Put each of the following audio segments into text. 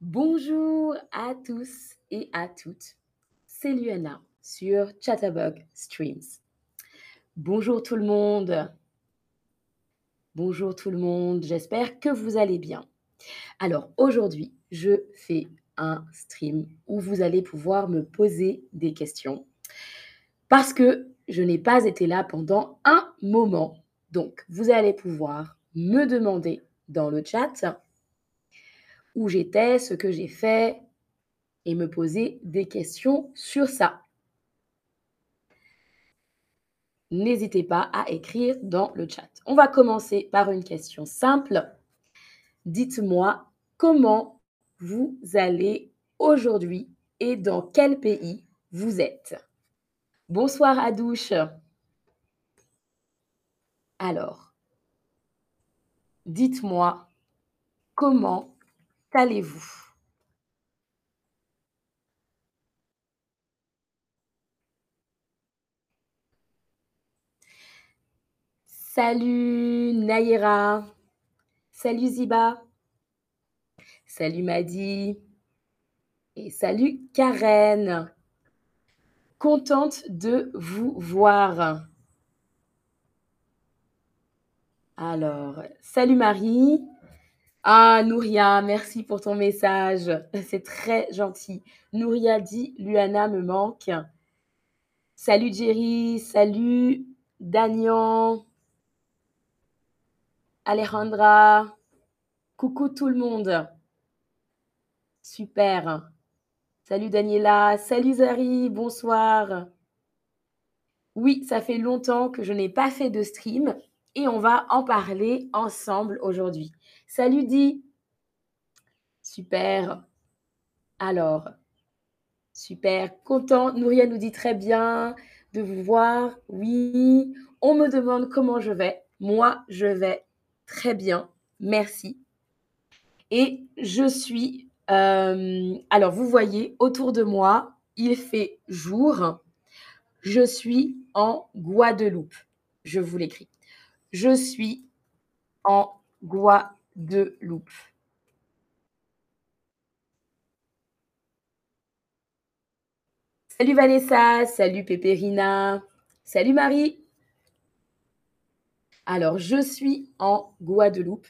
Bonjour à tous et à toutes. C'est Luana sur Chatterbug Streams. Bonjour tout le monde. Bonjour tout le monde. J'espère que vous allez bien. Alors aujourd'hui, je fais un stream où vous allez pouvoir me poser des questions parce que je n'ai pas été là pendant un moment. Donc, vous allez pouvoir me demander dans le chat j'étais, ce que j'ai fait et me poser des questions sur ça. N'hésitez pas à écrire dans le chat. On va commencer par une question simple. Dites-moi comment vous allez aujourd'hui et dans quel pays vous êtes. Bonsoir à douche. Alors, dites-moi comment allez-vous Salut Naïra. Salut Ziba. Salut Madi. Et salut Karen. Contente de vous voir. Alors, salut Marie. Ah, Nouria, merci pour ton message. C'est très gentil. Nouria dit Luana me manque. Salut Jerry, salut Daniel, Alejandra. Coucou tout le monde. Super. Salut Daniela, salut Zari, bonsoir. Oui, ça fait longtemps que je n'ai pas fait de stream et on va en parler ensemble aujourd'hui. Salut Di. Super. Alors, super, content. Nouria nous dit très bien de vous voir. Oui, on me demande comment je vais. Moi, je vais très bien. Merci. Et je suis... euh, alors, vous voyez, autour de moi, il fait jour. Je suis en Guadeloupe. Je vous l'écris. Je suis en Guadeloupe. Salut Vanessa, salut Pépérina, salut Marie. Alors, je suis en Guadeloupe.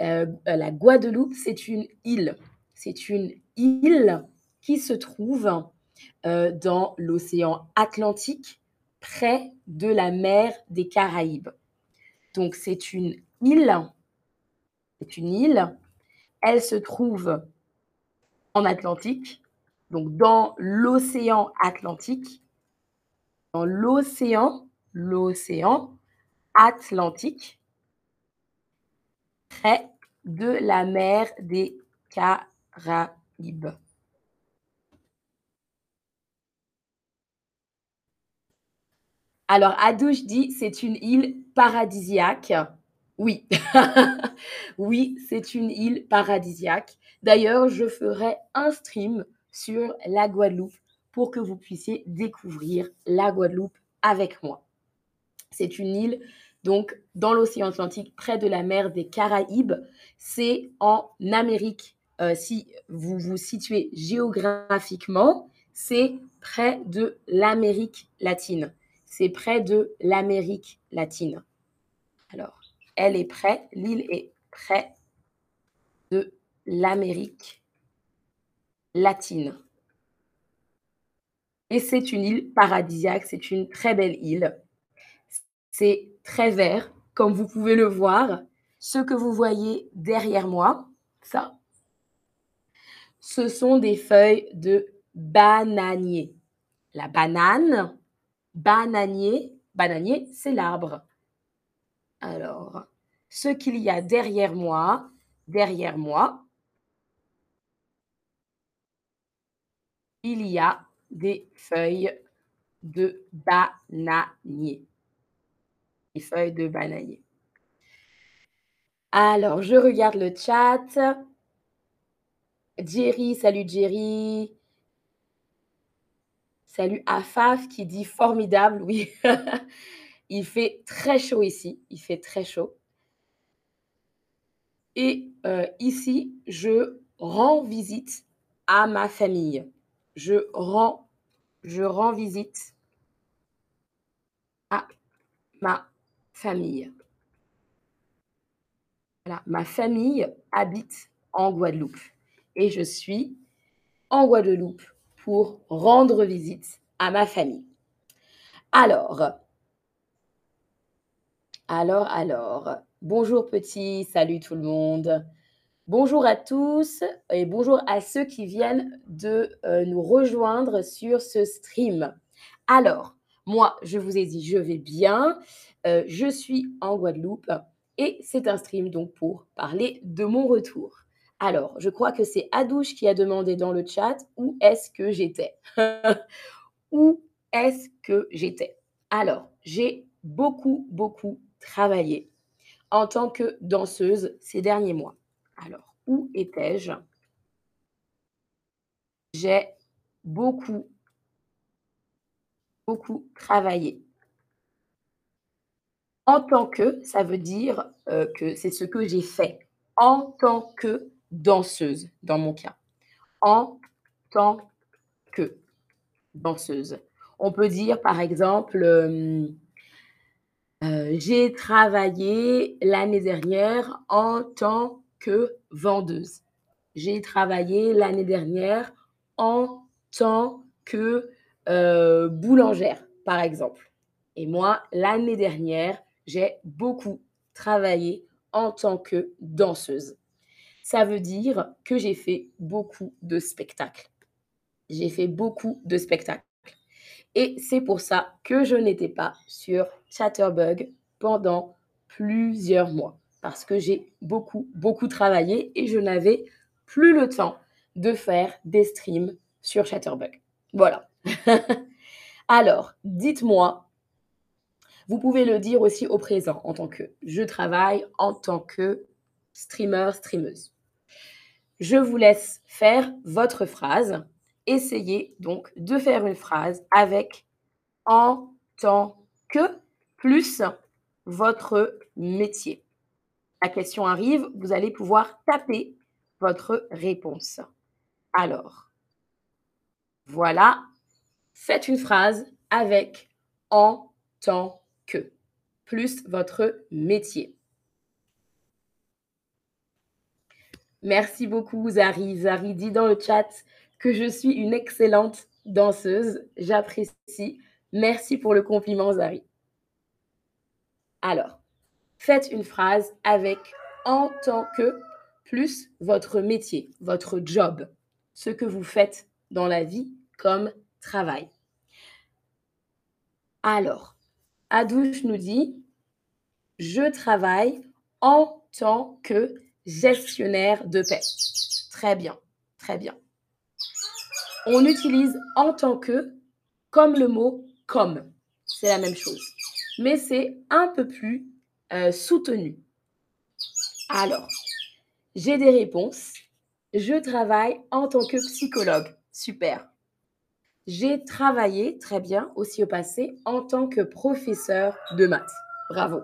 Euh, la Guadeloupe, c'est une île. C'est une île qui se trouve euh, dans l'océan Atlantique, près de la mer des Caraïbes. Donc, c'est une île. C'est une île. Elle se trouve en Atlantique, donc dans l'océan Atlantique, dans l'océan, l'océan Atlantique, près de la mer des Caraïbes. Alors, Adouche dit, c'est une île paradisiaque. Oui, oui, c'est une île paradisiaque. D'ailleurs, je ferai un stream sur la Guadeloupe pour que vous puissiez découvrir la Guadeloupe avec moi. C'est une île donc dans l'océan Atlantique, près de la mer des Caraïbes. C'est en Amérique. Euh, si vous vous situez géographiquement, c'est près de l'Amérique latine. C'est près de l'Amérique latine. Alors, elle est près, l'île est près de l'Amérique latine. Et c'est une île paradisiaque, c'est une très belle île. C'est très vert, comme vous pouvez le voir. Ce que vous voyez derrière moi, ça, ce sont des feuilles de bananier. La banane, bananier, bananier, c'est l'arbre. Alors, ce qu'il y a derrière moi, derrière moi, il y a des feuilles de bananier. Des feuilles de bananier. Alors, je regarde le chat. Jerry, salut Jerry. Salut Afaf qui dit formidable, oui. Il fait très chaud ici, il fait très chaud. Et euh, ici, je rends visite à ma famille. Je rends je rends visite à ma famille. Voilà, ma famille habite en Guadeloupe et je suis en Guadeloupe pour rendre visite à ma famille. Alors, alors, alors, bonjour petit, salut tout le monde. Bonjour à tous et bonjour à ceux qui viennent de euh, nous rejoindre sur ce stream. Alors, moi, je vous ai dit, je vais bien. Euh, je suis en Guadeloupe et c'est un stream donc pour parler de mon retour. Alors, je crois que c'est Adouche qui a demandé dans le chat où est-ce que j'étais. où est-ce que j'étais? Alors, j'ai beaucoup, beaucoup travaillé en tant que danseuse ces derniers mois. Alors, où étais-je? J'ai beaucoup, beaucoup travaillé. En tant que, ça veut dire euh, que c'est ce que j'ai fait en tant que danseuse, dans mon cas. En tant que danseuse. On peut dire, par exemple, euh, euh, j'ai travaillé l'année dernière en tant que vendeuse. J'ai travaillé l'année dernière en tant que boulangère, par exemple. Et moi, l'année dernière, j'ai beaucoup travaillé en tant que danseuse. Ça veut dire que j'ai fait beaucoup de spectacles. J'ai fait beaucoup de spectacles. Et c'est pour ça que je n'étais pas sur Chatterbug pendant plusieurs mois. Parce que j'ai beaucoup, beaucoup travaillé et je n'avais plus le temps de faire des streams sur Chatterbug. Voilà. Alors, dites-moi vous pouvez le dire aussi au présent en tant que je travaille en tant que streamer, streameuse. Je vous laisse faire votre phrase. Essayez donc de faire une phrase avec en tant que plus votre métier. La question arrive, vous allez pouvoir taper votre réponse. Alors, voilà, faites une phrase avec en tant que, plus votre métier. Merci beaucoup, Zari. Zari dit dans le chat que je suis une excellente danseuse. J'apprécie. Merci pour le compliment, Zari. Alors, faites une phrase avec en tant que plus votre métier, votre job, ce que vous faites dans la vie comme travail. Alors, Adouche nous dit Je travaille en tant que gestionnaire de paix. Très bien, très bien. On utilise en tant que comme le mot comme. C'est la même chose. Mais c'est un peu plus euh, soutenu. Alors, j'ai des réponses. Je travaille en tant que psychologue. Super. J'ai travaillé, très bien, aussi au passé, en tant que professeur de maths. Bravo.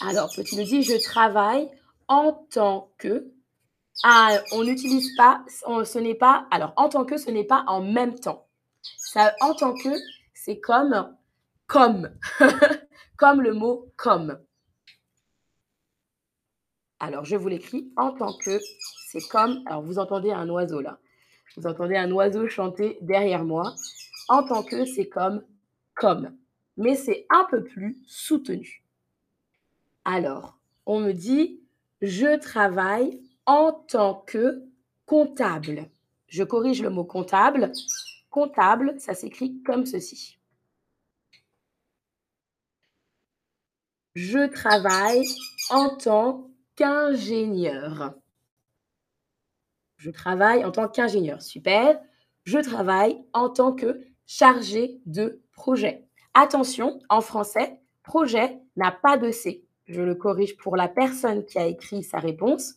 Alors, petit nous dit, je travaille en tant que. Ah, on n'utilise pas, ce n'est pas. Alors, en tant que, ce n'est pas en même temps. Ça, en tant que, c'est comme, comme, comme le mot comme. Alors, je vous l'écris en tant que, c'est comme. Alors, vous entendez un oiseau là. Vous entendez un oiseau chanter derrière moi. En tant que, c'est comme comme. Mais c'est un peu plus soutenu. Alors, on me dit, je travaille en tant que comptable. Je corrige le mot comptable. Comptable, ça s'écrit comme ceci. Je travaille en tant qu'ingénieur. Je travaille en tant qu'ingénieur. Super. Je travaille en tant que chargé de projet. Attention, en français, projet n'a pas de C. Je le corrige pour la personne qui a écrit sa réponse.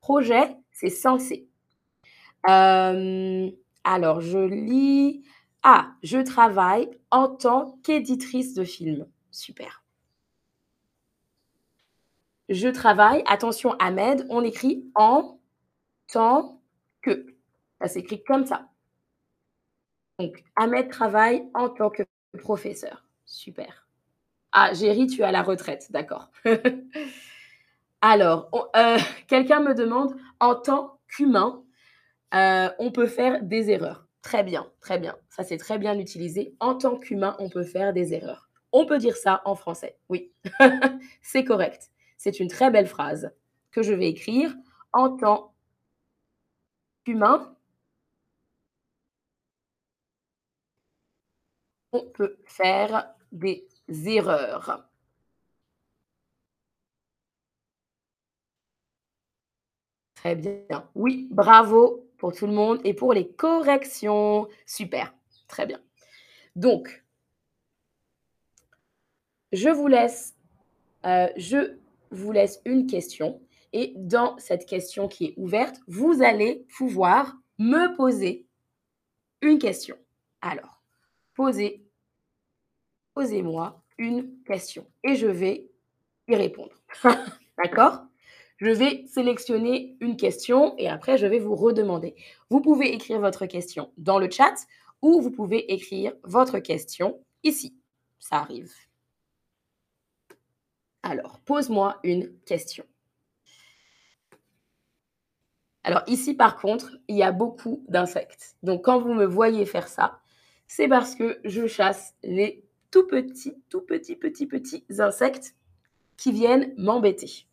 Projet, c'est sans C. Euh, alors, je lis. Ah, je travaille en tant qu'éditrice de film. Super. Je travaille, attention Ahmed, on écrit en tant que. Ça s'écrit comme ça. Donc, Ahmed travaille en tant que professeur. Super. Ah, Géry, tu es à la retraite, d'accord. Alors, euh, quelqu'un me demande, en tant qu'humain, euh, on peut faire des erreurs. Très bien, très bien. Ça, c'est très bien utilisé. En tant qu'humain, on peut faire des erreurs. On peut dire ça en français. Oui, c'est correct. C'est une très belle phrase que je vais écrire. En tant qu'humain, on peut faire des erreurs. Très bien. Oui, bravo pour tout le monde et pour les corrections. Super, très bien. Donc, je vous laisse, euh, je vous laisse une question et dans cette question qui est ouverte, vous allez pouvoir me poser une question. Alors, posez, posez-moi une question et je vais y répondre. D'accord? Je vais sélectionner une question et après, je vais vous redemander. Vous pouvez écrire votre question dans le chat ou vous pouvez écrire votre question ici. Ça arrive. Alors, pose-moi une question. Alors ici, par contre, il y a beaucoup d'insectes. Donc quand vous me voyez faire ça, c'est parce que je chasse les tout petits, tout petits, petits, petits insectes qui viennent m'embêter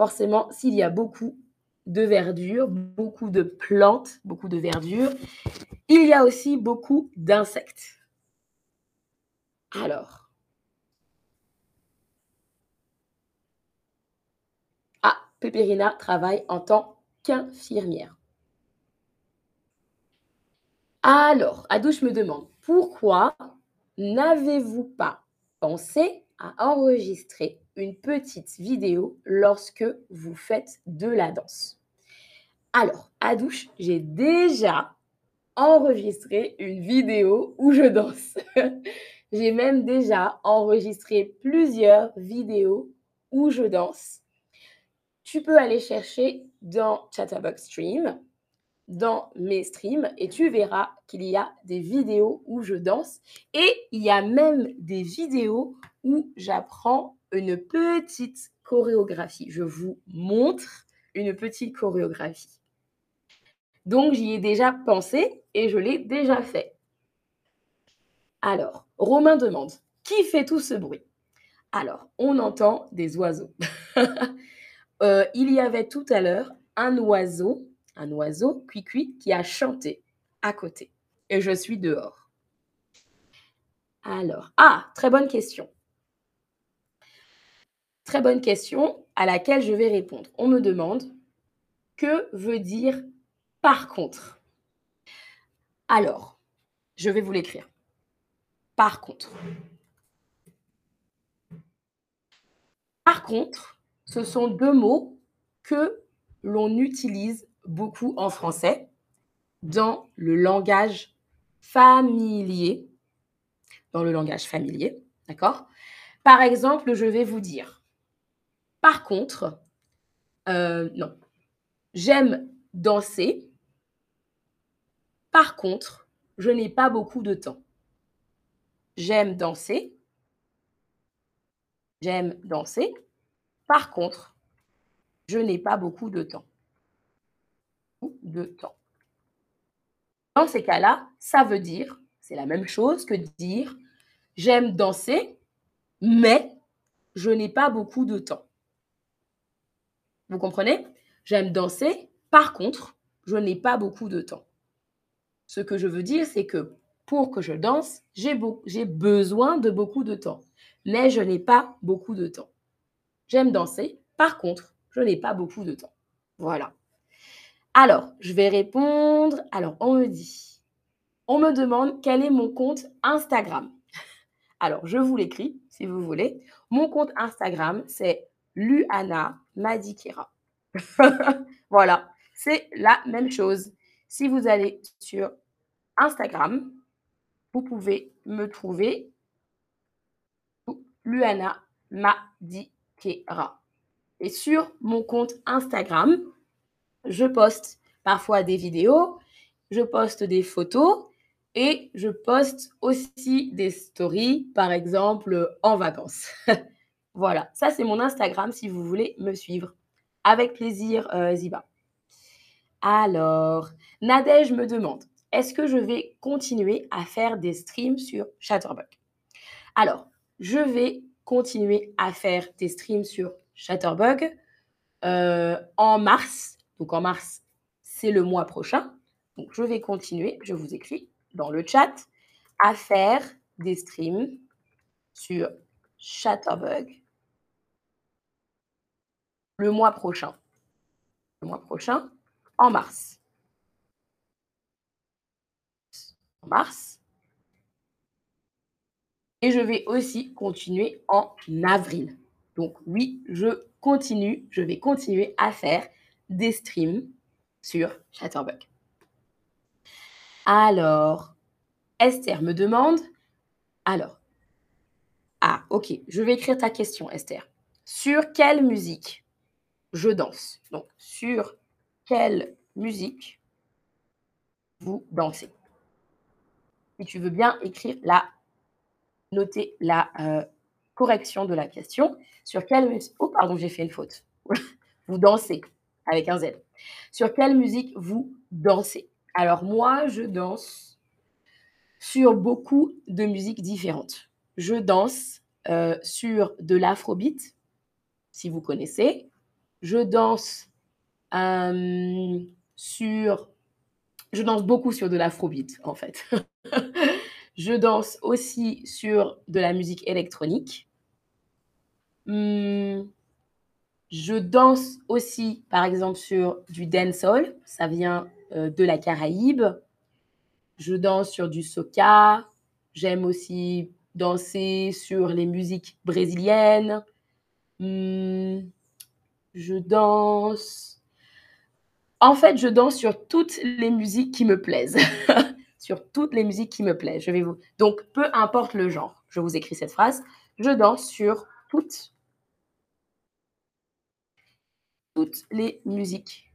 forcément, s'il y a beaucoup de verdure, beaucoup de plantes, beaucoup de verdure, il y a aussi beaucoup d'insectes. Alors, ah, Pépérina travaille en tant qu'infirmière. Alors, Adouche me demande, pourquoi n'avez-vous pas pensé à enregistrer une petite vidéo lorsque vous faites de la danse? Alors, à douche, j'ai déjà enregistré une vidéo où je danse. j'ai même déjà enregistré plusieurs vidéos où je danse. Tu peux aller chercher dans Chatterbox Stream dans mes streams et tu verras qu'il y a des vidéos où je danse et il y a même des vidéos où j'apprends une petite chorégraphie. Je vous montre une petite chorégraphie. Donc j'y ai déjà pensé et je l'ai déjà fait. Alors, Romain demande, qui fait tout ce bruit? Alors, on entend des oiseaux. Euh, il y avait tout à l'heure un oiseau un oiseau, Cuicui, qui a chanté à côté. Et je suis dehors. Alors, ah, très bonne question. Très bonne question à laquelle je vais répondre. On me demande que veut dire par contre. Alors, je vais vous l'écrire. Par contre. Par contre, ce sont deux mots que l'on utilise beaucoup en français dans le langage familier. Dans le langage familier, d'accord? Par exemple, je vais vous dire, par contre, euh, non, j'aime danser. Par contre, je n'ai pas beaucoup de temps. J'aime danser. J'aime danser. Par contre, je n'ai pas beaucoup de temps de temps. Dans ces cas-là, ça veut dire, c'est la même chose que dire j'aime danser, mais je n'ai pas beaucoup de temps. Vous comprenez? J'aime danser, par contre, je n'ai pas beaucoup de temps. Ce que je veux dire, c'est que pour que je danse, j'ai besoin de beaucoup de temps, mais je n'ai pas beaucoup de temps. J'aime danser, par contre, je n'ai pas beaucoup de temps. Voilà. Alors, je vais répondre. Alors, on me dit, on me demande quel est mon compte Instagram. Alors, je vous l'écris si vous voulez. Mon compte Instagram, c'est Luana Madikira. voilà, c'est la même chose. Si vous allez sur Instagram, vous pouvez me trouver Luana Madikira. Kera. Et sur mon compte Instagram, je poste parfois des vidéos, je poste des photos et je poste aussi des stories, par exemple en vacances. voilà, ça c'est mon Instagram si vous voulez me suivre. Avec plaisir, euh, Ziba. Alors, Nadège me demande, est-ce que je vais continuer à faire des streams sur Chatterbug Alors, je vais continuer à faire des streams sur Chatterbug euh, en mars. Donc en mars, c'est le mois prochain. Donc je vais continuer, je vous écris dans le chat, à faire des streams sur Chatterbug le mois prochain. Le mois prochain, en mars. En mars. Et je vais aussi continuer en avril. Donc oui, je continue, je vais continuer à faire des streams sur Chatterbug. Alors, Esther me demande, alors, ah ok, je vais écrire ta question Esther. Sur quelle musique je danse? Donc, sur quelle musique vous dansez? Si tu veux bien écrire la noter la euh, correction de la question. Sur quelle musique... Oh, pardon, j'ai fait une faute. vous dansez avec un Z. Sur quelle musique vous dansez? Alors moi, je danse sur beaucoup de musiques différentes. Je danse euh, sur de l'afrobeat, si vous connaissez. Je danse euh, sur... Je danse beaucoup sur de l'afrobeat, en fait. Je danse aussi sur de la musique électronique. Hmm, je danse aussi, par exemple, sur du dancehall. Ça vient euh, de la Caraïbe. Je danse sur du soca. J'aime aussi danser sur les musiques brésiliennes. Hmm, je danse. En fait, je danse sur toutes les musiques qui me plaisent. sur toutes les musiques qui me plaisent. Je vais vous... Donc, peu importe le genre, je vous écris cette phrase. Je danse sur toutes, toutes les musiques.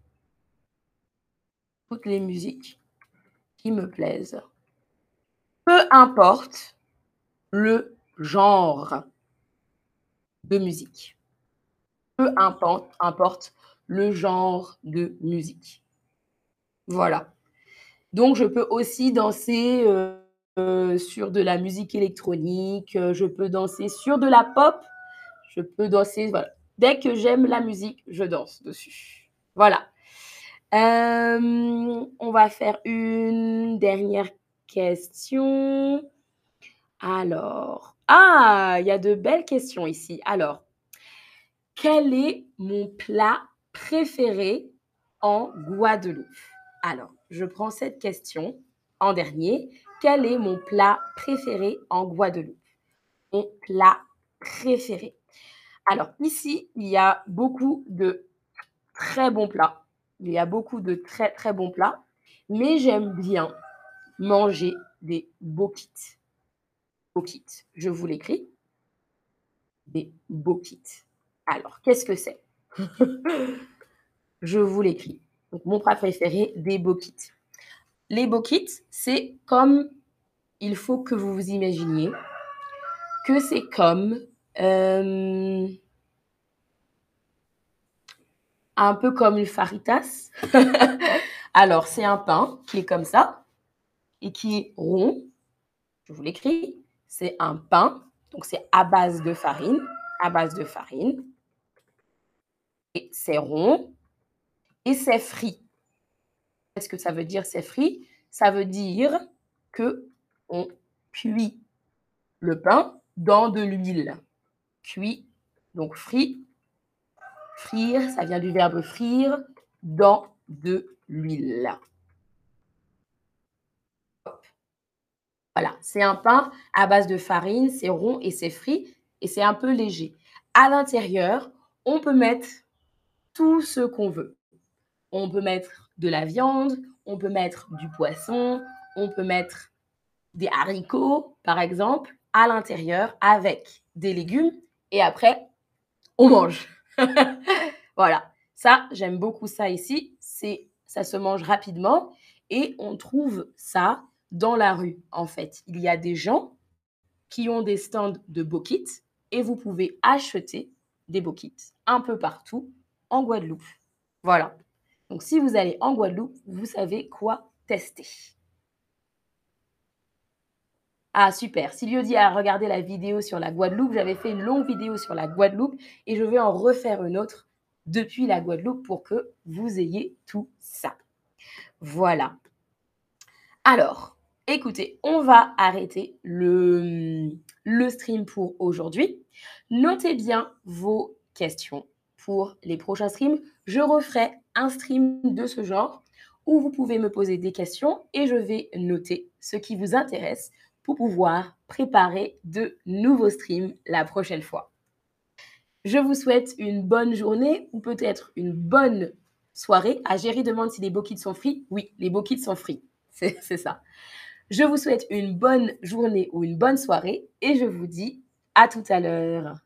Toutes les musiques qui me plaisent. Peu importe le genre de musique. Peu importe, importe le genre de musique. Voilà. Donc, je peux aussi danser euh, euh, sur de la musique électronique, euh, je peux danser sur de la pop, je peux danser, voilà. Dès que j'aime la musique, je danse dessus. Voilà. on va faire une dernière question. Alors, ah, il y a de belles questions ici. Alors, quel est mon plat préféré en Guadeloupe? Alors, je prends cette question en dernier. Quel est mon plat préféré en Guadeloupe? Mon plat préféré. Alors ici, il y a beaucoup de très bons plats. Il y a beaucoup de très très bons plats. Mais j'aime bien manger des boquites. Boquites, je vous l'écris. Des boquites. Alors, qu'est-ce que c'est? Je vous l'écris. Donc, mon plat préféré, des boquites. Les boquites, c'est comme, il faut que vous vous imaginiez, que c'est comme euh, un peu comme une faritas. Alors, c'est un pain qui est comme ça et qui est rond. Je vous l'écris. C'est un pain, donc c'est à base de farine, à base de farine. Et c'est rond et c'est frit. Qu'est-ce que ça veut dire, c'est frit? Ça veut dire que on cuit le pain dans de l'huile. Cuit, donc frit. Frire, ça vient du verbe frire, dans de l'huile. Voilà, c'est un pain à base de farine, c'est rond et c'est frit et c'est un peu léger. À l'intérieur, on peut mettre tout ce qu'on veut. On peut mettre de la viande, on peut mettre du poisson, on peut mettre des haricots, par exemple, à l'intérieur avec des légumes. Et après, on mange. voilà, ça, j'aime beaucoup ça ici. C'est, ça se mange rapidement et on trouve ça dans la rue, en fait. Il y a des gens qui ont des stands de bokit et vous pouvez acheter des bokits un peu partout en Guadeloupe. Voilà. Donc, si vous allez en Guadeloupe, vous savez quoi tester. Ah, super. Silvio dit à regarder la vidéo sur la Guadeloupe. J'avais fait une longue vidéo sur la Guadeloupe et je vais en refaire une autre depuis la Guadeloupe pour que vous ayez tout ça. Voilà. Alors, écoutez, on va arrêter le, le stream pour aujourd'hui. Notez bien vos questions pour les prochains streams. Je referai un stream de ce genre où vous pouvez me poser des questions et je vais noter ce qui vous intéresse pour pouvoir préparer de nouveaux streams la prochaine fois. Je vous souhaite une bonne journée ou peut-être une bonne soirée. Ah, Jerry demande si les bokits sont free. Oui, les bokits sont free. C'est ça. Je vous souhaite une bonne journée ou une bonne soirée et je vous dis à tout à l'heure.